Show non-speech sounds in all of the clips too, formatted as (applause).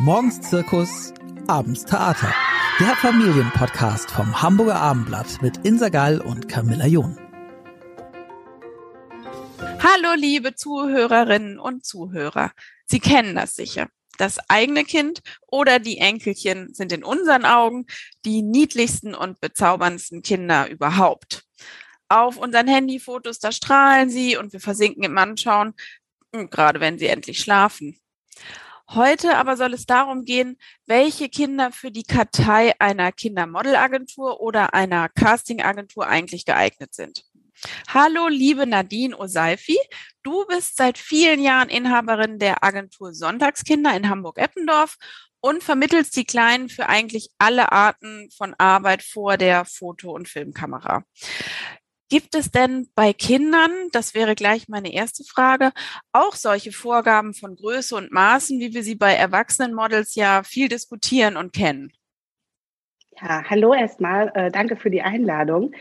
Morgens Zirkus, abends Theater. Der Familienpodcast vom Hamburger Abendblatt mit Insa Gall und Camilla John. Hallo, liebe Zuhörerinnen und Zuhörer. Sie kennen das sicher. Das eigene Kind oder die Enkelchen sind in unseren Augen die niedlichsten und bezauberndsten Kinder überhaupt. Auf unseren Handyfotos, da strahlen sie und wir versinken im Anschauen, gerade wenn sie endlich schlafen. Heute aber soll es darum gehen, welche Kinder für die Kartei einer Kindermodelagentur oder einer Castingagentur eigentlich geeignet sind. Hallo, liebe Nadine Oseifi. Du bist seit vielen Jahren Inhaberin der Agentur Sonntagskinder in Hamburg-Eppendorf und vermittelst die Kleinen für eigentlich alle Arten von Arbeit vor der Foto- und Filmkamera. Gibt es denn bei Kindern, das wäre gleich meine erste Frage, auch solche Vorgaben von Größe und Maßen, wie wir sie bei Erwachsenenmodels ja viel diskutieren und kennen? Ja, hallo erstmal, äh, danke für die Einladung.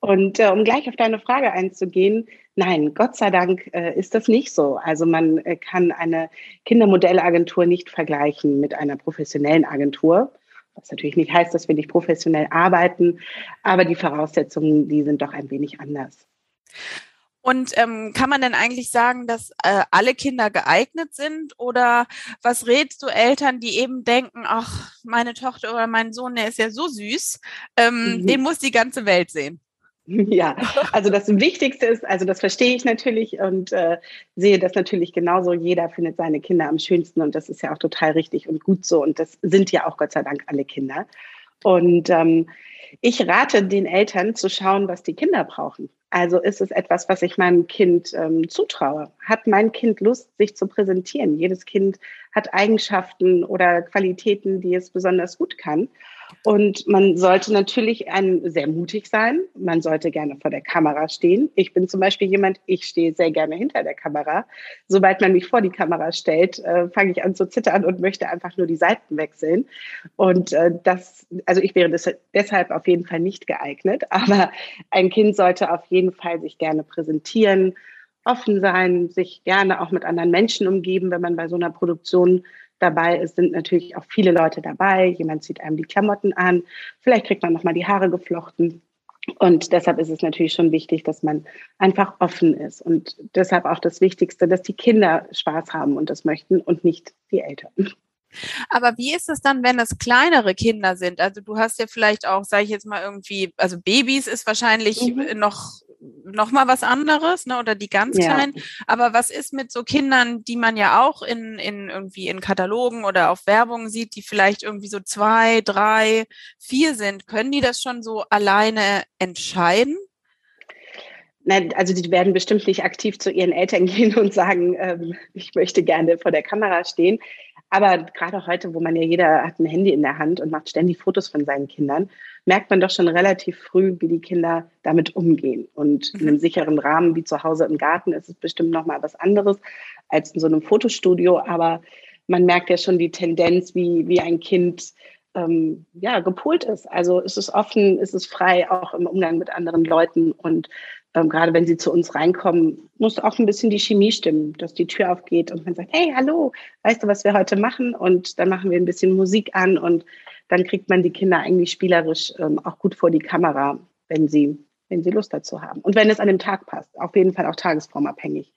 Und äh, um gleich auf deine Frage einzugehen, nein, Gott sei Dank äh, ist das nicht so. Also man kann eine Kindermodellagentur nicht vergleichen mit einer professionellen Agentur. Was natürlich nicht heißt, dass wir nicht professionell arbeiten, aber die Voraussetzungen, die sind doch ein wenig anders. Und ähm, kann man denn eigentlich sagen, dass äh, alle Kinder geeignet sind? Oder was rätst du Eltern, die eben denken, ach, meine Tochter oder mein Sohn, der ist ja so süß, ähm, mhm. den muss die ganze Welt sehen? (laughs) Ja, also das Wichtigste ist, also das verstehe ich natürlich und äh, sehe das natürlich genauso. Jeder findet seine Kinder am schönsten und das ist ja auch total richtig und gut so. Und das sind ja auch Gott sei Dank alle Kinder. Und ähm, ich rate den Eltern zu schauen, was die Kinder brauchen. Also ist es etwas, was ich meinem Kind ähm, zutraue? Hat mein Kind Lust, sich zu präsentieren? Jedes Kind hat Eigenschaften oder Qualitäten, die es besonders gut kann. Und man sollte natürlich ein, sehr mutig sein. Man sollte gerne vor der Kamera stehen. Ich bin zum Beispiel jemand, ich stehe sehr gerne hinter der Kamera. Sobald man mich vor die Kamera stellt, äh, fange ich an zu zittern und möchte einfach nur die Seiten wechseln. Und äh, das, also ich wäre das, deshalb auf jeden Fall nicht geeignet. (laughs) Aber ein Kind sollte auf jeden Fall sich gerne präsentieren, offen sein, sich gerne auch mit anderen Menschen umgeben, wenn man bei so einer Produktion dabei ist, sind natürlich auch viele Leute dabei. Jemand zieht einem die Klamotten an. Vielleicht kriegt man nochmal die Haare geflochten. Und deshalb ist es natürlich schon wichtig, dass man einfach offen ist. Und deshalb auch das Wichtigste, dass die Kinder Spaß haben und das möchten und nicht die Eltern. Aber wie ist es dann, wenn es kleinere Kinder sind? Also du hast ja vielleicht auch, sage ich jetzt mal irgendwie, also Babys ist wahrscheinlich mhm. noch noch mal was anderes, ne, oder die ganz ja. kleinen. Aber was ist mit so Kindern, die man ja auch in, in irgendwie in Katalogen oder auf Werbung sieht, die vielleicht irgendwie so zwei, drei, vier sind? Können die das schon so alleine entscheiden? Nein, also die werden bestimmt nicht aktiv zu ihren Eltern (laughs) gehen und sagen, ähm, ich möchte gerne vor der Kamera stehen. Aber gerade heute, wo man ja jeder hat ein Handy in der Hand und macht ständig Fotos von seinen Kindern, merkt man doch schon relativ früh, wie die Kinder damit umgehen. Und in einem mhm. sicheren Rahmen wie zu Hause im Garten ist es bestimmt noch mal was anderes als in so einem Fotostudio. Aber man merkt ja schon die Tendenz, wie, wie ein Kind ähm, ja, gepolt ist. Also ist es offen, ist es frei, auch im Umgang mit anderen Leuten. Und ähm, gerade wenn sie zu uns reinkommen, muss auch ein bisschen die Chemie stimmen, dass die Tür aufgeht und man sagt, hey, hallo, weißt du, was wir heute machen? Und dann machen wir ein bisschen Musik an und dann kriegt man die Kinder eigentlich spielerisch ähm, auch gut vor die Kamera, wenn sie, wenn sie Lust dazu haben. Und wenn es an dem Tag passt, auf jeden Fall auch tagesformabhängig.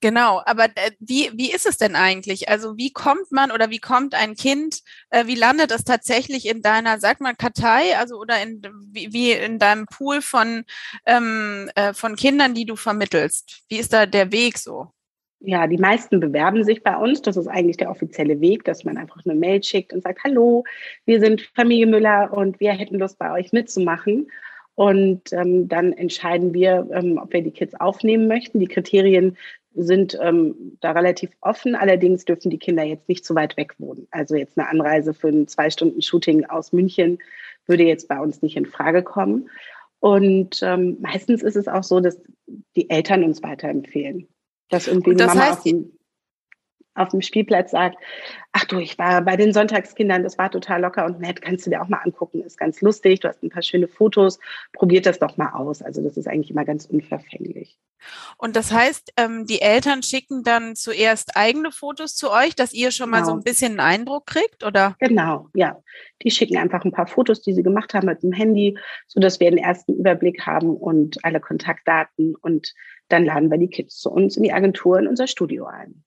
Genau, aber äh, wie, wie ist es denn eigentlich? Also wie kommt man oder wie kommt ein Kind, äh, wie landet es tatsächlich in deiner, sag mal, Kartei, also oder in, wie, wie in deinem Pool von, ähm, äh, von Kindern, die du vermittelst? Wie ist da der Weg so? Ja, die meisten bewerben sich bei uns. Das ist eigentlich der offizielle Weg, dass man einfach eine Mail schickt und sagt, hallo, wir sind Familie Müller und wir hätten Lust bei euch mitzumachen. Und ähm, dann entscheiden wir, ähm, ob wir die Kids aufnehmen möchten. Die Kriterien sind ähm, da relativ offen. Allerdings dürfen die Kinder jetzt nicht zu weit weg wohnen. Also jetzt eine Anreise für ein zwei Stunden Shooting aus München würde jetzt bei uns nicht in Frage kommen. Und ähm, meistens ist es auch so, dass die Eltern uns weiterempfehlen. Dass irgendwie das Mama heißt, auf dem Spielplatz sagt, ach du, ich war bei den Sonntagskindern, das war total locker und nett, kannst du dir auch mal angucken, ist ganz lustig, du hast ein paar schöne Fotos, probiert das doch mal aus. Also das ist eigentlich immer ganz unverfänglich. Und das heißt, ähm, die Eltern schicken dann zuerst eigene Fotos zu euch, dass ihr schon genau. mal so genau. ein bisschen einen Eindruck kriegt, oder? Genau, ja. Die schicken einfach ein paar Fotos, die sie gemacht haben mit dem Handy, sodass wir einen ersten Überblick haben und alle Kontaktdaten und dann laden wir die Kids zu uns in die Agentur in unser Studio ein.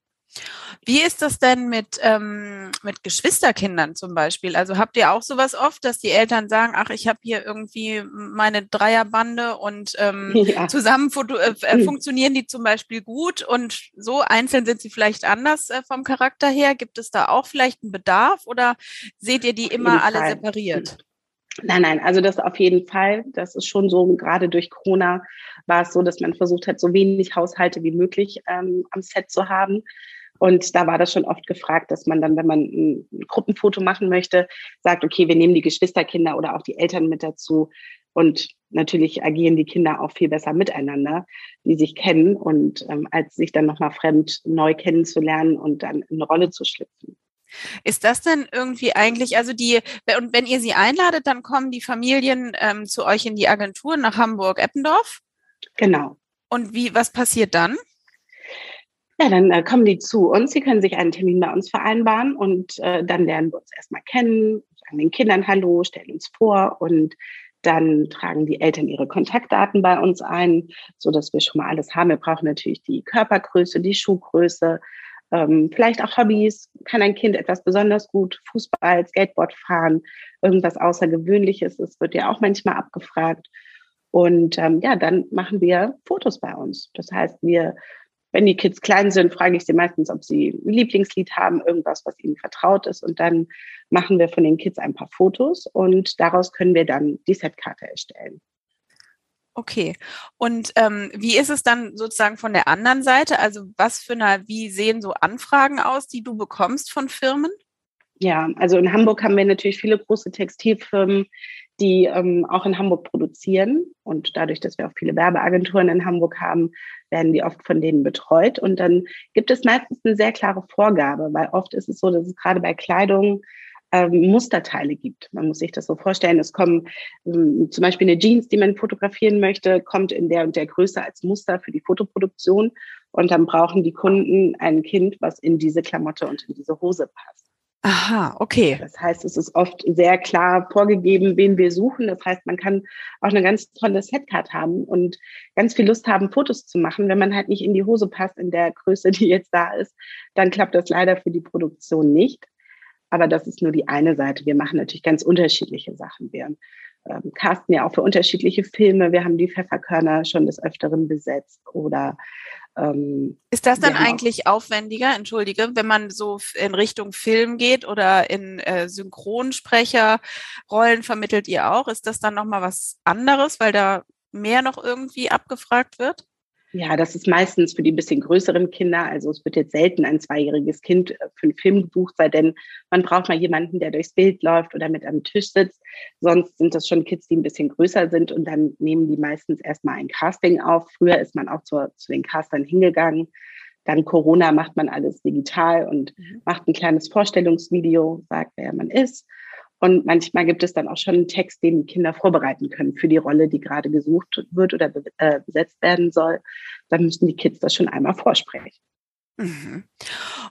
Wie ist das denn mit, ähm, mit Geschwisterkindern zum Beispiel? Also habt ihr auch sowas oft, dass die Eltern sagen, ach, ich habe hier irgendwie meine Dreierbande und ähm, (laughs) ja. zusammen äh, äh, funktionieren die zum Beispiel gut und so einzeln sind sie vielleicht anders äh, vom Charakter her? Gibt es da auch vielleicht einen Bedarf oder seht ihr die immer alle Fall. separiert? Nein, nein, also das auf jeden Fall. Das ist schon so, gerade durch Corona war es so, dass man versucht hat, so wenig Haushalte wie möglich ähm, am Set zu haben. Und da war das schon oft gefragt, dass man dann, wenn man ein Gruppenfoto machen möchte, sagt, okay, wir nehmen die Geschwisterkinder oder auch die Eltern mit dazu. Und natürlich agieren die Kinder auch viel besser miteinander, die sich kennen und ähm, als sich dann nochmal fremd neu kennenzulernen und dann in eine Rolle zu schlüpfen. Ist das denn irgendwie eigentlich, also die, und wenn ihr sie einladet, dann kommen die Familien ähm, zu euch in die Agentur nach Hamburg-Eppendorf? Genau. Und wie, was passiert dann? Ja, dann äh, kommen die zu uns. Sie können sich einen Termin bei uns vereinbaren und äh, dann lernen wir uns erstmal kennen, sagen den Kindern Hallo, stellen uns vor und dann tragen die Eltern ihre Kontaktdaten bei uns ein, so dass wir schon mal alles haben. Wir brauchen natürlich die Körpergröße, die Schuhgröße, ähm, vielleicht auch Hobbys. Kann ein Kind etwas besonders gut? Fußball, Skateboard fahren, irgendwas Außergewöhnliches. Das wird ja auch manchmal abgefragt. Und ähm, ja, dann machen wir Fotos bei uns. Das heißt, wir wenn die Kids klein sind, frage ich sie meistens, ob sie ein Lieblingslied haben, irgendwas, was ihnen vertraut ist. Und dann machen wir von den Kids ein paar Fotos und daraus können wir dann die Setkarte erstellen. Okay. Und ähm, wie ist es dann sozusagen von der anderen Seite? Also was für eine, wie sehen so Anfragen aus, die du bekommst von Firmen? Ja, also in Hamburg haben wir natürlich viele große Textilfirmen, die ähm, auch in Hamburg produzieren. Und dadurch, dass wir auch viele Werbeagenturen in Hamburg haben, werden die oft von denen betreut. Und dann gibt es meistens eine sehr klare Vorgabe, weil oft ist es so, dass es gerade bei Kleidung ähm, Musterteile gibt. Man muss sich das so vorstellen. Es kommen ähm, zum Beispiel eine Jeans, die man fotografieren möchte, kommt in der und der Größe als Muster für die Fotoproduktion. Und dann brauchen die Kunden ein Kind, was in diese Klamotte und in diese Hose passt. Aha, okay. Das heißt, es ist oft sehr klar vorgegeben, wen wir suchen. Das heißt, man kann auch eine ganz tolle Setcard haben und ganz viel Lust haben, Fotos zu machen. Wenn man halt nicht in die Hose passt in der Größe, (laughs) die jetzt da ist, dann klappt das leider für die Produktion nicht. Aber das ist nur die eine Seite. Wir machen natürlich ganz unterschiedliche Sachen. Wir ähm, casten ja auch für unterschiedliche Filme. Wir haben die Pfefferkörner schon des Öfteren besetzt oder ähm, ist das dann eigentlich aufwendiger, entschuldige, wenn man so in Richtung Film geht oder in äh, Synchronsprecherrollen vermittelt ihr auch? Ist das dann nochmal was anderes, weil da mehr noch irgendwie abgefragt wird? Ja, das ist meistens für die bisschen größeren Kinder. Also es wird jetzt selten ein zweijähriges Kind äh, für einen Film gebucht, sei denn man braucht mal jemanden, der durchs Bild läuft oder mit am Tisch sitzt. Sonst sind das schon Kids, die ein bisschen größer sind und dann nehmen die meistens erstmal ein Casting auf. Früher ist man auch zu, zu den Castern hingegangen. Dann Corona macht man alles digital und mhm. macht ein kleines Vorstellungsvideo, sagt, wer man ist. Und manchmal gibt es dann auch schon einen Text, den Kinder vorbereiten können für die Rolle, die gerade gesucht wird oder äh, besetzt werden soll. Dann müssen die Kids das schon einmal vorsprechen. Mhm.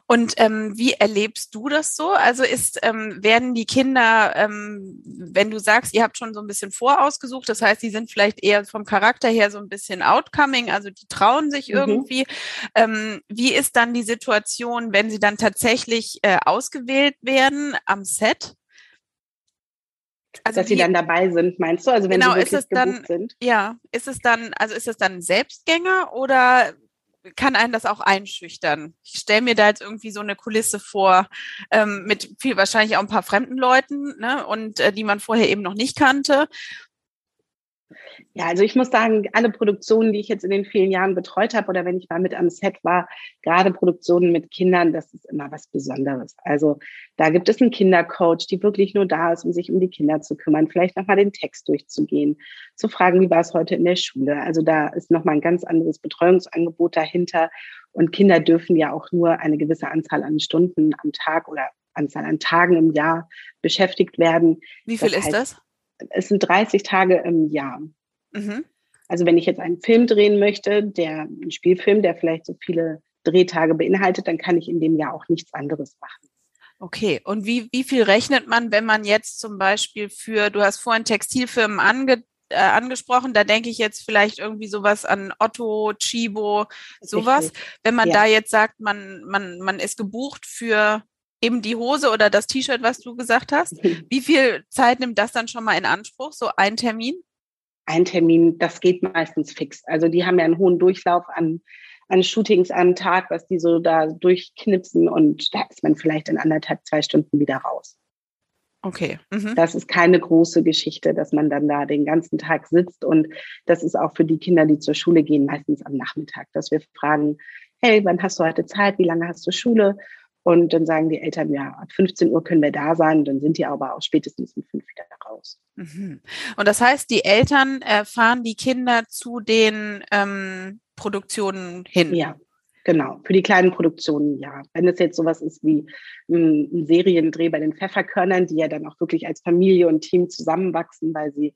Und ähm, wie erlebst du das so? Also ist, ähm, werden die Kinder, ähm, wenn du sagst, ihr habt schon so ein bisschen vorausgesucht, das heißt, die sind vielleicht eher vom Charakter her so ein bisschen outcoming, also die trauen sich mhm. irgendwie. Ähm, wie ist dann die Situation, wenn sie dann tatsächlich äh, ausgewählt werden am Set? Also dass sie dann dabei sind, meinst du? Also wenn genau, sie wirklich ist es dann, sind? Ja, ist es dann, also ist es dann Selbstgänger oder kann einen das auch einschüchtern? Ich stelle mir da jetzt irgendwie so eine Kulisse vor, ähm, mit viel wahrscheinlich auch ein paar fremden Leuten, ne, und äh, die man vorher eben noch nicht kannte. Ja, also ich muss sagen, alle Produktionen, die ich jetzt in den vielen Jahren betreut habe oder wenn ich mal mit am Set war, gerade Produktionen mit Kindern, das ist immer was Besonderes. Also da gibt es einen Kindercoach, die wirklich nur da ist, um sich um die Kinder zu kümmern, vielleicht nochmal den Text durchzugehen, zu fragen, wie war es heute in der Schule. Also da ist nochmal ein ganz anderes Betreuungsangebot dahinter. Und Kinder dürfen ja auch nur eine gewisse Anzahl an Stunden am Tag oder Anzahl an Tagen im Jahr beschäftigt werden. Wie viel das ist heißt, das? Es sind 30 Tage im Jahr. Mhm. Also wenn ich jetzt einen Film drehen möchte, der ein Spielfilm, der vielleicht so viele Drehtage beinhaltet, dann kann ich in dem Jahr auch nichts anderes machen. Okay, und wie, wie viel rechnet man, wenn man jetzt zum Beispiel für, du hast vorhin Textilfirmen ange, äh, angesprochen, da denke ich jetzt vielleicht irgendwie sowas an Otto, Chibo, sowas. Richtig. Wenn man ja. da jetzt sagt, man, man, man ist gebucht für eben die Hose oder das T-Shirt, was du gesagt hast. (laughs) Wie viel Zeit nimmt das dann schon mal in Anspruch, so ein Termin? Ein Termin, das geht meistens fix. Also die haben ja einen hohen Durchlauf an, an Shootings am Tag, was die so da durchknipsen und da ist man vielleicht in anderthalb, zwei Stunden wieder raus. Okay. Mhm. Das ist keine große Geschichte, dass man dann da den ganzen Tag sitzt. Und das ist auch für die Kinder, die zur Schule gehen, meistens am Nachmittag, dass wir fragen, hey, wann hast du heute Zeit? Wie lange hast du Schule? Und dann sagen die Eltern, ja, ab 15 Uhr können wir da sein. Dann sind die aber auch spätestens um fünf wieder raus. Mhm. Und das heißt, die Eltern äh, fahren die Kinder zu den ähm, Produktionen hin? Ja, Genau, für die kleinen Produktionen ja. Wenn es jetzt sowas ist wie ein, ein Seriendreh bei den Pfefferkörnern, die ja dann auch wirklich als Familie und Team zusammenwachsen, weil sie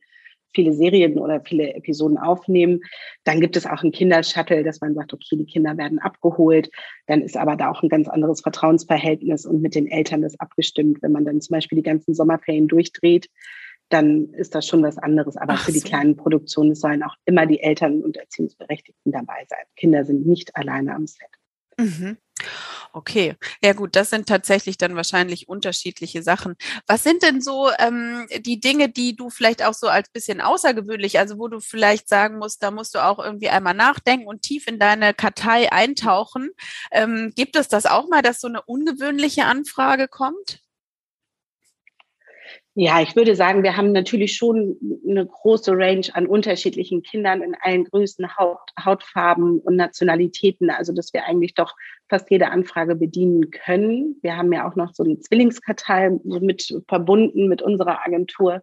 viele Serien oder viele Episoden aufnehmen. Dann gibt es auch ein Kindershuttle, dass man sagt, okay, die Kinder werden abgeholt. Dann ist aber da auch ein ganz anderes Vertrauensverhältnis und mit den Eltern ist abgestimmt. Wenn man dann zum Beispiel die ganzen Sommerferien durchdreht, dann ist das schon was anderes. Aber Ach für die so. kleinen Produktionen sollen auch immer die Eltern und Erziehungsberechtigten dabei sein. Kinder sind nicht alleine am Set. Mhm. Okay, ja gut, das sind tatsächlich dann wahrscheinlich unterschiedliche Sachen. Was sind denn so ähm, die Dinge, die du vielleicht auch so als bisschen außergewöhnlich, also wo du vielleicht sagen musst, da musst du auch irgendwie einmal nachdenken und tief in deine Kartei eintauchen. Ähm, gibt es das auch mal, dass so eine ungewöhnliche Anfrage kommt? Ja, ich würde sagen, wir haben natürlich schon eine große Range an unterschiedlichen Kindern in allen Größen, Haut, Hautfarben und Nationalitäten. Also, dass wir eigentlich doch fast jede Anfrage bedienen können. Wir haben ja auch noch so einen Zwillingskartei mit verbunden mit unserer Agentur.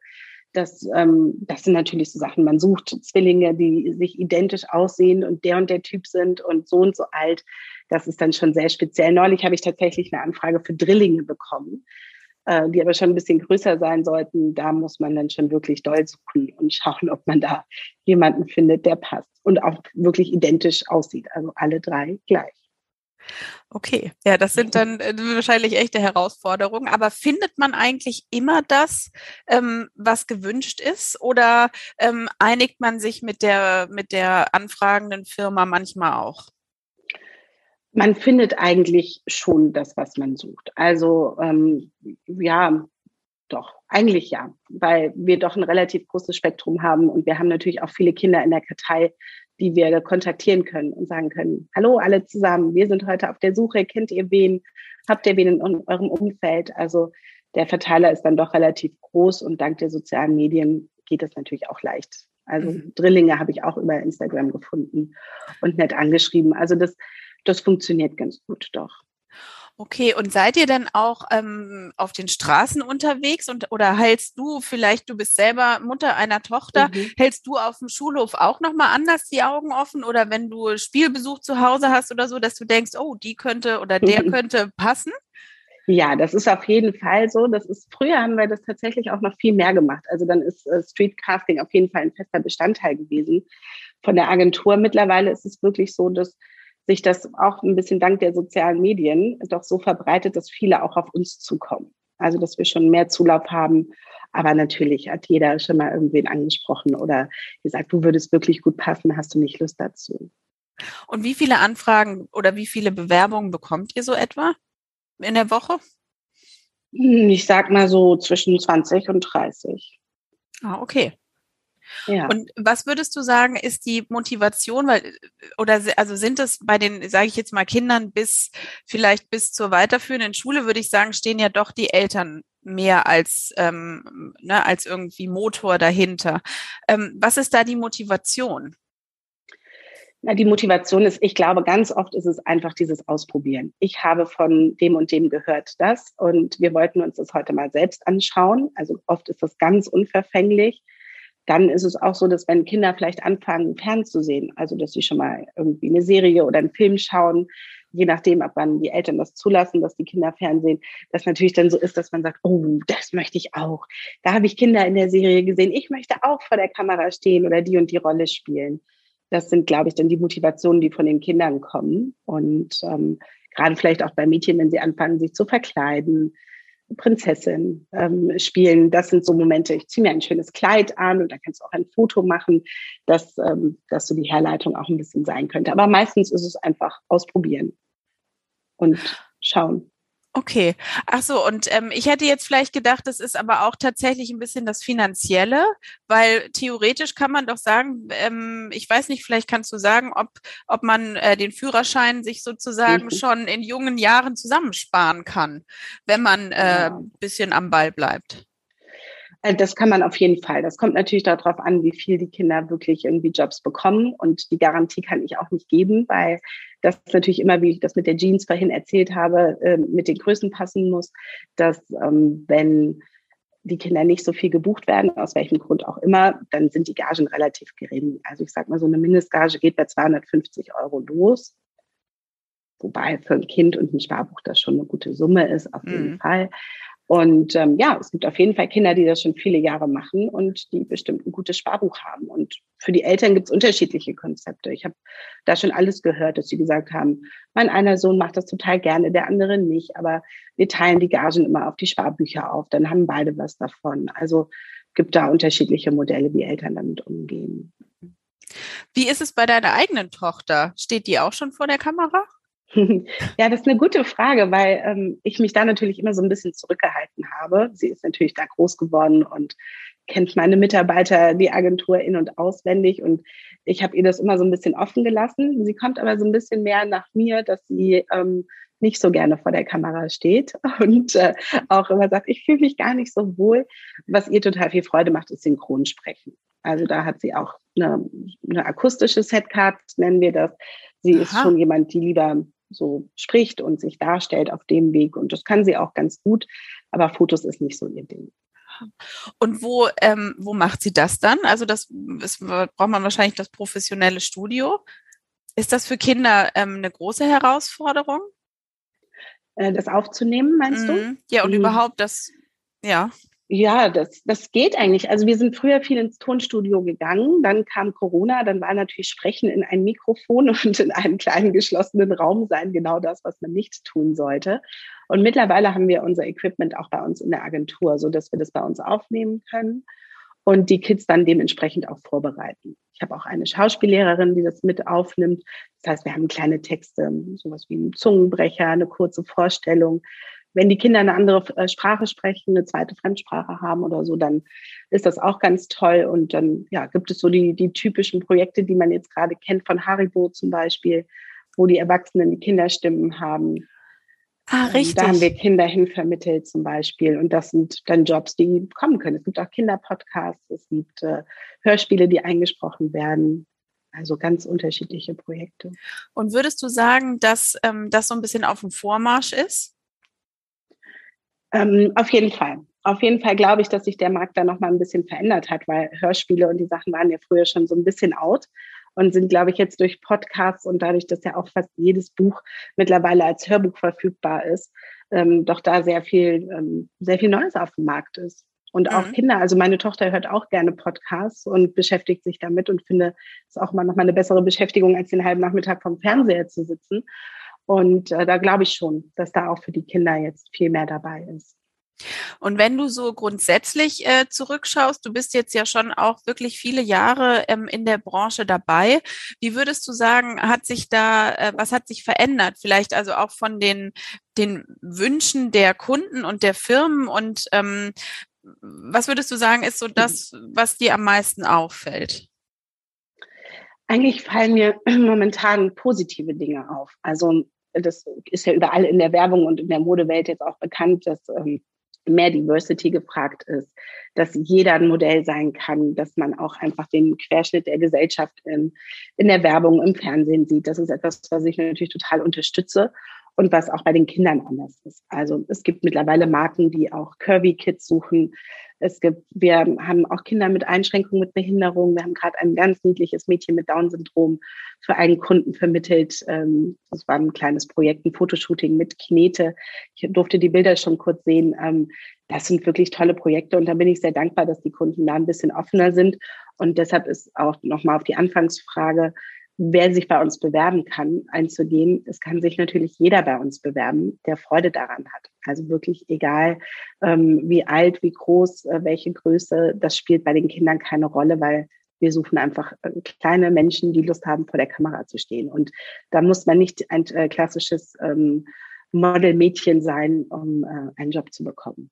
Das, ähm, das sind natürlich so Sachen. Man sucht Zwillinge, die sich identisch aussehen und der und der Typ sind und so und so alt. Das ist dann schon sehr speziell. Neulich habe ich tatsächlich eine Anfrage für Drillinge bekommen äh, die aber schon ein bisschen größer sein sollten, da muss man dann schon wirklich doll suchen und schauen, ob man da jemanden findet, der passt und auch wirklich identisch aussieht. Also alle drei gleich. Okay, ja, das sind dann äh, wahrscheinlich echte Herausforderungen. Aber findet man eigentlich immer das, ähm, was gewünscht ist, oder ähm, einigt man sich mit der mit der anfragenden Firma manchmal auch? man findet eigentlich schon das, was man sucht. Also ähm, ja, doch, eigentlich ja, weil wir doch ein relativ großes Spektrum haben und wir haben natürlich auch viele Kinder in der Kartei, die wir kontaktieren können und sagen können, hallo alle zusammen, wir sind heute auf der Suche, kennt ihr wen, habt ihr wen in eurem Umfeld? Also der Verteiler ist dann doch relativ groß und dank der sozialen Medien geht das natürlich auch leicht. Also mhm. Drillinge habe ich auch über Instagram gefunden und nett angeschrieben. Also das das funktioniert ganz gut, doch. Okay, und seid ihr denn auch ähm, auf den Straßen unterwegs und oder hältst du vielleicht, du bist selber Mutter einer Tochter, mhm. hältst du auf dem Schulhof auch nochmal anders die Augen offen oder wenn du Spielbesuch zu Hause hast oder so, dass du denkst, oh, die könnte oder der mhm. (laughs) könnte passen? Ja, das ist auf jeden Fall so. Das ist früher haben wir das tatsächlich auch noch viel mehr gemacht. Also dann ist äh, Streetcasting auf jeden Fall ein fester Bestandteil gewesen von der Agentur. Mittlerweile ist es wirklich so, dass sich das auch ein bisschen dank der sozialen Medien doch so verbreitet, dass viele auch auf uns zukommen. Also, dass wir schon mehr Zulauf haben. Aber natürlich hat jeder schon mal irgendwen angesprochen oder gesagt, du würdest wirklich gut passen, hast du nicht Lust dazu. Und wie viele Anfragen oder wie viele Bewerbungen bekommt ihr so etwa in der Woche? Hm, ich sag mal so zwischen 20 und 30. Ah, okay. Ja. Und was würdest du sagen, ist die Motivation, weil, oder also sind es bei den, sage ich jetzt mal, Kindern bis vielleicht bis zur weiterführenden Schule, würde ich sagen, stehen ja doch die Eltern mehr als, ähm, ne, als irgendwie Motor dahinter. Ähm, was ist da die Motivation? Na, die Motivation ist, ich glaube, ganz oft ist es einfach dieses Ausprobieren. Ich habe von dem und dem gehört das und wir wollten uns das heute mal selbst anschauen. Also oft ist das ganz unverfänglich. Dann ist es auch so, dass wenn Kinder vielleicht anfangen, fernzusehen, also dass sie schon mal irgendwie eine Serie oder einen Film schauen, je nachdem, ab wann die Eltern das zulassen, dass die Kinder Fernsehen, das natürlich dann so ist, dass man sagt, oh, das möchte ich auch. Da habe ich Kinder in der Serie gesehen, ich möchte auch vor der Kamera stehen oder die und die Rolle spielen. Das sind, glaube ich, dann die Motivationen, die von den Kindern kommen. Und ähm, gerade vielleicht auch bei Mädchen, wenn sie anfangen, sich zu verkleiden, Prinzessin ähm, spielen. Das sind so Momente, ich ziehe mir ein schönes Kleid an und da kannst du auch ein Foto machen, dass, ähm, dass so die Herleitung auch ein bisschen sein könnte. Aber meistens ist es einfach ausprobieren und schauen. Okay. Ach so, und ähm, ich hätte jetzt vielleicht gedacht, das ist aber auch tatsächlich ein bisschen das Finanzielle, weil theoretisch kann man doch sagen, ähm, ich weiß nicht, vielleicht kannst du sagen, ob, ob man äh, den Führerschein sich sozusagen mhm. schon in jungen Jahren zusammensparen kann, wenn man äh, ja. bisschen am Ball bleibt. Äh, das kann man auf jeden Fall. Das kommt natürlich darauf an, wie viel die Kinder wirklich irgendwie Jobs bekommen. Und die Garantie kann ich auch nicht geben, weil das natürlich immer, wie ich das mit der Jeans vorhin erzählt habe, ähm, mit den Größen passen muss, dass ähm, wenn die Kinder nicht so viel gebucht werden, aus welchem Grund auch immer, dann sind die Gagen relativ gering. Also ich sage mal, so eine Mindestgage geht bei 250 Euro los. Wobei für ein Kind und ein Sparbuch das schon eine gute Summe ist, auf jeden mhm. Fall. Und ähm, ja, es gibt auf jeden Fall Kinder, die das schon viele Jahre machen und die bestimmt ein gutes Sparbuch haben. Und für die Eltern gibt es unterschiedliche Konzepte. Ich habe da schon alles gehört, dass sie gesagt haben, mein einer Sohn macht das total gerne, der andere nicht. Aber wir teilen die Gagen immer auf die Sparbücher auf, dann haben beide was davon. Also gibt da unterschiedliche Modelle, wie Eltern damit umgehen. Wie ist es bei deiner eigenen Tochter? Steht die auch schon vor der Kamera? (laughs) Ja, das ist eine gute Frage, weil ähm, ich mich da natürlich immer so ein bisschen zurückgehalten habe. Sie ist natürlich da groß geworden und kennt meine Mitarbeiter, die Agentur in- und auswendig. Und ich habe ihr das immer so ein bisschen offen gelassen. Sie kommt aber so ein bisschen mehr nach mir, dass sie ähm, nicht so gerne vor der Kamera steht (laughs) und äh, auch immer sagt, ich fühle mich gar nicht so wohl. Was ihr total viel Freude macht, ist Synchronsprechen. Also da hat sie auch eine, eine akustische Setcard, nennen wir das. Sie Aha. ist schon jemand, die lieber so spricht und sich darstellt auf dem Weg. Und das kann sie auch ganz gut, aber Fotos ist nicht so ihr Ding. Und wo, ähm, wo macht sie das dann? Also das ist, braucht man wahrscheinlich das professionelle Studio. Ist das für Kinder ähm, eine große Herausforderung? Äh, das aufzunehmen, meinst mhm. du? Ja, und mhm. überhaupt das, ja. Ja, das, das geht eigentlich. Also wir sind früher viel ins Tonstudio gegangen, dann kam Corona, dann war natürlich Sprechen in ein Mikrofon (laughs) und in einem kleinen geschlossenen Raum sein genau das, was man nicht tun sollte. Und mittlerweile haben wir unser Equipment auch bei uns in der Agentur, so dass wir das bei uns aufnehmen können und die Kids dann dementsprechend auch vorbereiten. Ich habe auch eine Schauspiellehrerin, die das mit aufnimmt. Das heißt, wir haben kleine Texte, sowas wie ein Zungenbrecher, eine kurze Vorstellung wenn die Kinder eine andere äh, Sprache sprechen, eine zweite Fremdsprache haben oder so, dann ist das auch ganz toll. Und dann ja, gibt es so die, die typischen Projekte, die man jetzt gerade kennt von Haribo zum Beispiel, wo die Erwachsenen die Kinderstimmen haben. Ah, richtig. Da haben wir Kinder hinvermittelt zum Beispiel. Und das sind dann Jobs, die kommen können. Es gibt auch Kinderpodcasts, es gibt äh, Hörspiele, die eingesprochen werden. Also ganz unterschiedliche Projekte. Und würdest du sagen, dass ähm, das so ein bisschen auf dem Vormarsch ist? Ähm, auf jeden Fall. Auf jeden Fall glaube ich, dass sich der Markt da nochmal ein bisschen verändert hat, weil Hörspiele und die Sachen waren ja früher schon so ein bisschen out und sind, glaube ich, jetzt durch Podcasts und dadurch, dass ja auch fast jedes Buch mittlerweile als Hörbuch verfügbar ist, ähm, doch da sehr viel, ähm, sehr viel Neues auf dem Markt ist. Und auch mhm. Kinder, also meine Tochter hört auch gerne Podcasts und beschäftigt sich damit und finde es auch mal nochmal eine bessere Beschäftigung, als den halben Nachmittag vom Fernseher zu sitzen. Und äh, da glaube ich schon, dass da auch für die Kinder jetzt viel mehr dabei ist. Und wenn du so grundsätzlich äh, zurückschaust, du bist jetzt ja schon auch wirklich viele Jahre ähm, in der Branche dabei. Wie würdest du sagen, hat sich da, äh, was hat sich verändert? Vielleicht also auch von den, den Wünschen der Kunden und der Firmen und ähm, was würdest du sagen, ist so das, was dir am meisten auffällt? Eigentlich fallen mir (clears throat) momentan positive Dinge auf. Also das ist ja überall in der Werbung und in der Modewelt jetzt auch bekannt, dass ähm, mehr Diversity gefragt ist, dass jeder ein Modell sein kann, dass man auch einfach den Querschnitt der Gesellschaft in, in der Werbung, im Fernsehen sieht. Das ist etwas, was ich natürlich total unterstütze und was auch bei den Kindern anders ist. Also es gibt mittlerweile Marken, die auch Curvy Kids suchen. Es gibt, wir haben auch Kinder mit Einschränkungen, mit Behinderung. Wir haben gerade ein ganz niedliches Mädchen mit Down-Syndrom für einen Kunden vermittelt. Ähm, das war ein kleines Projekt, ein Fotoshooting mit Knete. Ich durfte die Bilder schon kurz sehen. Ähm, das sind wirklich tolle Projekte und da bin ich sehr dankbar, dass die Kunden da ein bisschen offener sind. Und deshalb ist auch nochmal auf die Anfangsfrage wer sich bei uns bewerben kann, einzugehen. Es kann sich natürlich jeder bei uns bewerben, der Freude daran hat. Also wirklich egal, ähm, wie alt, wie groß, äh, welche Größe, das spielt bei den Kindern keine Rolle, weil wir suchen einfach äh, kleine Menschen, die Lust haben, vor der Kamera zu stehen. Und da muss man nicht ein äh, klassisches ähm, Model-Mädchen sein, um äh, einen Job zu bekommen.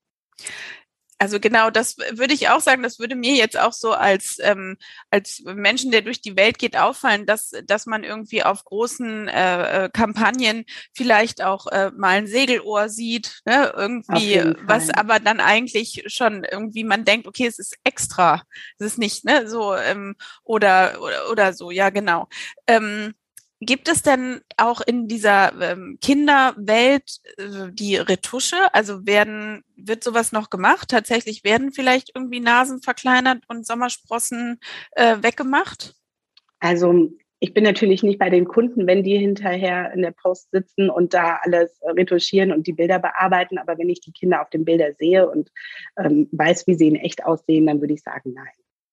Also genau, das würde ich auch sagen, das würde mir jetzt auch so als, ähm, als Menschen, der durch die Welt geht, auffallen, dass, dass man irgendwie auf großen äh, äh Kampagnen vielleicht auch äh, mal ein Segelohr sieht, ne? irgendwie, was aber dann eigentlich schon irgendwie man denkt, okay, es ist extra, es ist nicht, ne, so, ähm, oder, oder, oder so, ja, genau. Ähm, Gibt es denn auch in dieser ähm, Kinderwelt äh, die Retusche? Also werden, wird sowas noch gemacht? Tatsächlich werden vielleicht irgendwie Nasen verkleinert und Sommersprossen äh, weggemacht? Also ich bin natürlich nicht bei den Kunden, wenn die hinterher in der Post sitzen und da alles retuschieren und die Bilder bearbeiten. Aber wenn ich die Kinder auf den Bildern sehe und ähm, weiß, wie sie in echt aussehen, dann würde ich sagen, nein.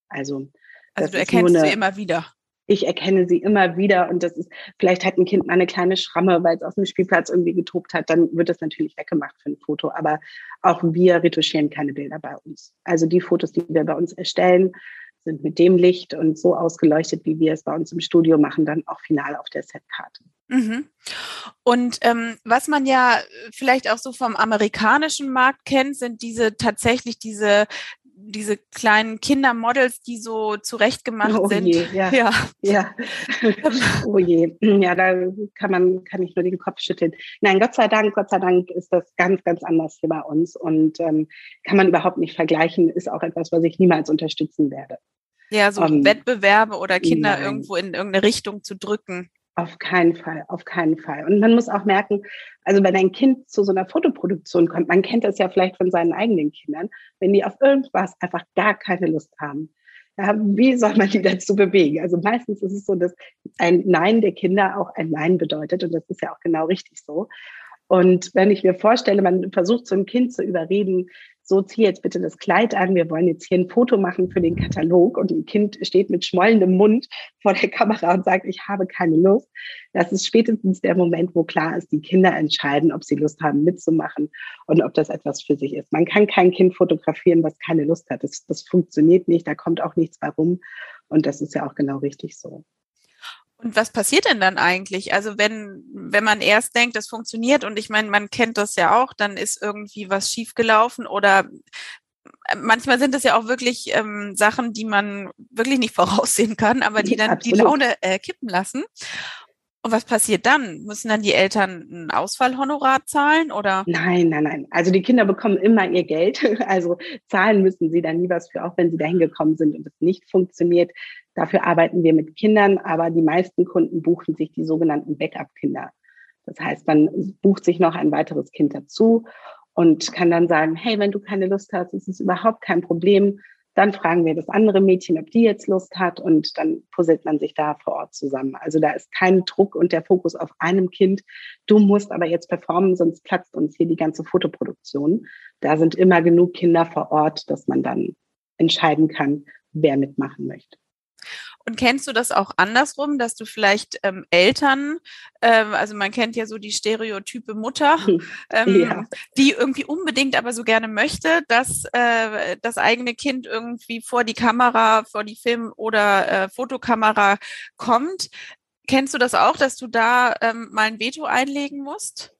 Also, also du erkennst eine, sie immer wieder ich erkenne sie immer wieder und das ist, vielleicht hat ein Kind mal eine kleine Schramme, weil es auf dem Spielplatz irgendwie getobt hat, dann wird das natürlich weggemacht für ein Foto. Aber auch wir retuschieren keine Bilder bei uns. Also die Fotos, die wir bei uns erstellen, sind mit dem Licht und so ausgeleuchtet, wie wir es bei uns im Studio machen, dann auch final auf der Setkarte. Mhm. Und ähm, was man ja vielleicht auch so vom amerikanischen Markt kennt, sind diese tatsächlich diese diese kleinen Kindermodels, die so zurechtgemacht oh sind. Je, ja. (laughs) ja. ja. (laughs) oh je. Ja, da kann man, kann ich nur den Kopf schütteln. Nein, Gott sei Dank, Gott sei Dank ist das ganz, ganz anders hier bei uns und ähm, kann man überhaupt nicht vergleichen, ist auch etwas, was ich niemals unterstützen werde. Ja, so um, ähm, Wettbewerbe oder Kinder nein. irgendwo in irgendeine Richtung zu drücken. Auf keinen Fall, auf keinen Fall. Und man muss auch merken, also wenn ein Kind zu so einer Fotoproduktion kommt, man kennt das ja vielleicht von seinen eigenen Kindern, wenn die auf irgendwas einfach gar keine Lust haben, ja, wie soll man die dazu bewegen? Also meistens ist es so, dass ein Nein der Kinder auch ein Nein bedeutet und das ist ja auch genau richtig so. Und wenn ich mir vorstelle, man versucht so ein Kind zu überreden, so zieh jetzt bitte das Kleid an, wir wollen jetzt hier ein Foto machen für den Katalog und ein Kind steht mit schmollendem Mund vor der Kamera und sagt, ich habe keine Lust. Das ist spätestens der Moment, wo klar ist, die Kinder entscheiden, ob sie Lust haben mitzumachen und ob das etwas für sich ist. Man kann kein Kind fotografieren, was keine Lust hat. Das, das funktioniert nicht, da kommt auch nichts warum. Und das ist ja auch genau richtig so. Und was passiert denn dann eigentlich? Also wenn, wenn man erst denkt, das funktioniert und ich meine, man kennt das ja auch, dann ist irgendwie was schiefgelaufen oder äh, manchmal sind es ja auch wirklich ähm, Sachen, die man wirklich nicht (laughs) voraussehen kann, aber die dann Absolut. die Laune äh, kippen lassen. Und was passiert dann? Müssen dann die Eltern ein Ausfallhonorar zahlen oder? Nein, nein, nein. Also die Kinder bekommen immer ihr Geld. (laughs) Also zahlen müssen sie dann nie was für, auch wenn sie dahin gekommen sind und es nicht funktioniert. Dafür arbeiten wir mit Kindern, aber die meisten Kunden buchen sich die sogenannten Backup-Kinder. Das heißt, man bucht sich noch ein weiteres Kind dazu und kann dann sagen, hey, wenn du keine Lust hast, ist es überhaupt kein Problem. Dann fragen wir das andere Mädchen, ob die jetzt Lust hat und dann puzzelt man sich da vor Ort zusammen. Also da ist kein Druck und der Fokus auf einem Kind. Du musst aber jetzt performen, sonst platzt uns hier die ganze Fotoproduktion. Da sind immer genug Kinder vor Ort, dass man dann entscheiden kann, wer mitmachen möchte. Und kennst du das auch andersrum, dass du vielleicht ähm, Eltern, ähm, also man kennt ja so die stereotype Mutter, (laughs) ähm, ja. die irgendwie unbedingt aber so gerne möchte, dass äh, das eigene Kind irgendwie vor die Kamera, vor die Film- oder äh, Fotokamera kommt. Kennst du das auch, dass du da ähm, mal ein Veto einlegen musst?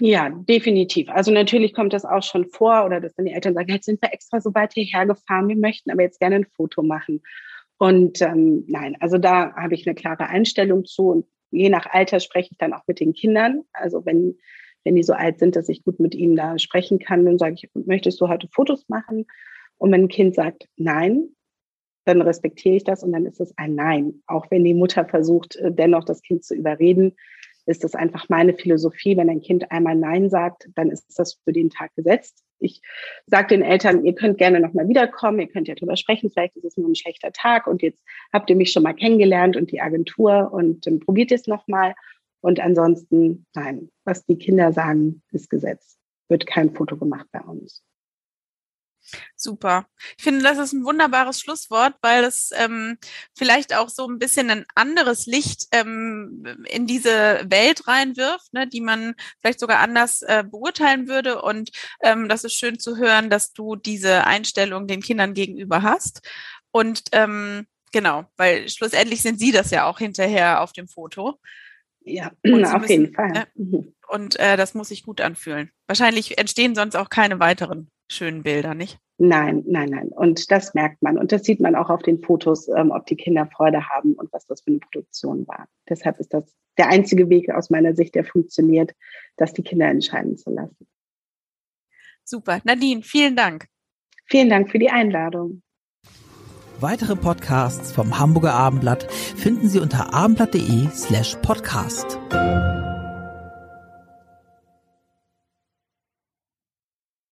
Ja, definitiv. Also natürlich kommt das auch schon vor oder dass dann die Eltern sagen, jetzt sind wir extra so weit hierher gefahren, wir möchten aber jetzt gerne ein Foto machen. Und ähm, nein, also da habe ich eine klare Einstellung zu. Und je nach Alter spreche ich dann auch mit den Kindern. Also wenn wenn die so alt sind, dass ich gut mit ihnen da sprechen kann, dann sage ich, möchtest du heute Fotos machen? Und wenn ein Kind sagt Nein, dann respektiere ich das und dann ist es ein Nein. Auch wenn die Mutter versucht, äh, dennoch das Kind zu überreden, ist das einfach meine Philosophie. Wenn ein Kind einmal Nein sagt, dann ist das für den Tag gesetzt. Ich sage den Eltern, ihr könnt gerne nochmal wiederkommen, ihr könnt ja drüber sprechen, vielleicht ist es nur ein schlechter Tag und jetzt habt ihr mich schon mal kennengelernt und die Agentur und ähm, probiert es nochmal. Und ansonsten, nein, was die Kinder sagen, ist Gesetz. Wird kein Foto gemacht bei uns. Super. Ich finde, das ist ein wunderbares Schlusswort, weil es ähm, vielleicht auch so ein bisschen ein anderes Licht ähm, in diese Welt reinwirft, ne, die man vielleicht sogar anders äh, beurteilen würde. Und ähm, das ist schön zu hören, dass du diese Einstellung den Kindern gegenüber hast. Und ähm, genau, weil schlussendlich sind sie das ja auch hinterher auf dem Foto. Ja, auf müssen, jeden Fall. Mhm. und äh, das muss sich gut anfühlen. Wahrscheinlich entstehen sonst auch keine weiteren schönen Bilder, nicht? Nein, nein, nein. Und das merkt man. Und das sieht man auch auf den Fotos, ähm, ob die Kinder Freude haben und was das für eine Produktion war. Deshalb ist das der einzige Weg aus meiner Sicht, der funktioniert, das die Kinder entscheiden zu lassen. Super. Nadine, vielen Dank. Vielen Dank für die Einladung. Weitere Podcasts vom Hamburger Abendblatt finden Sie unter abendblatt.de slash podcast.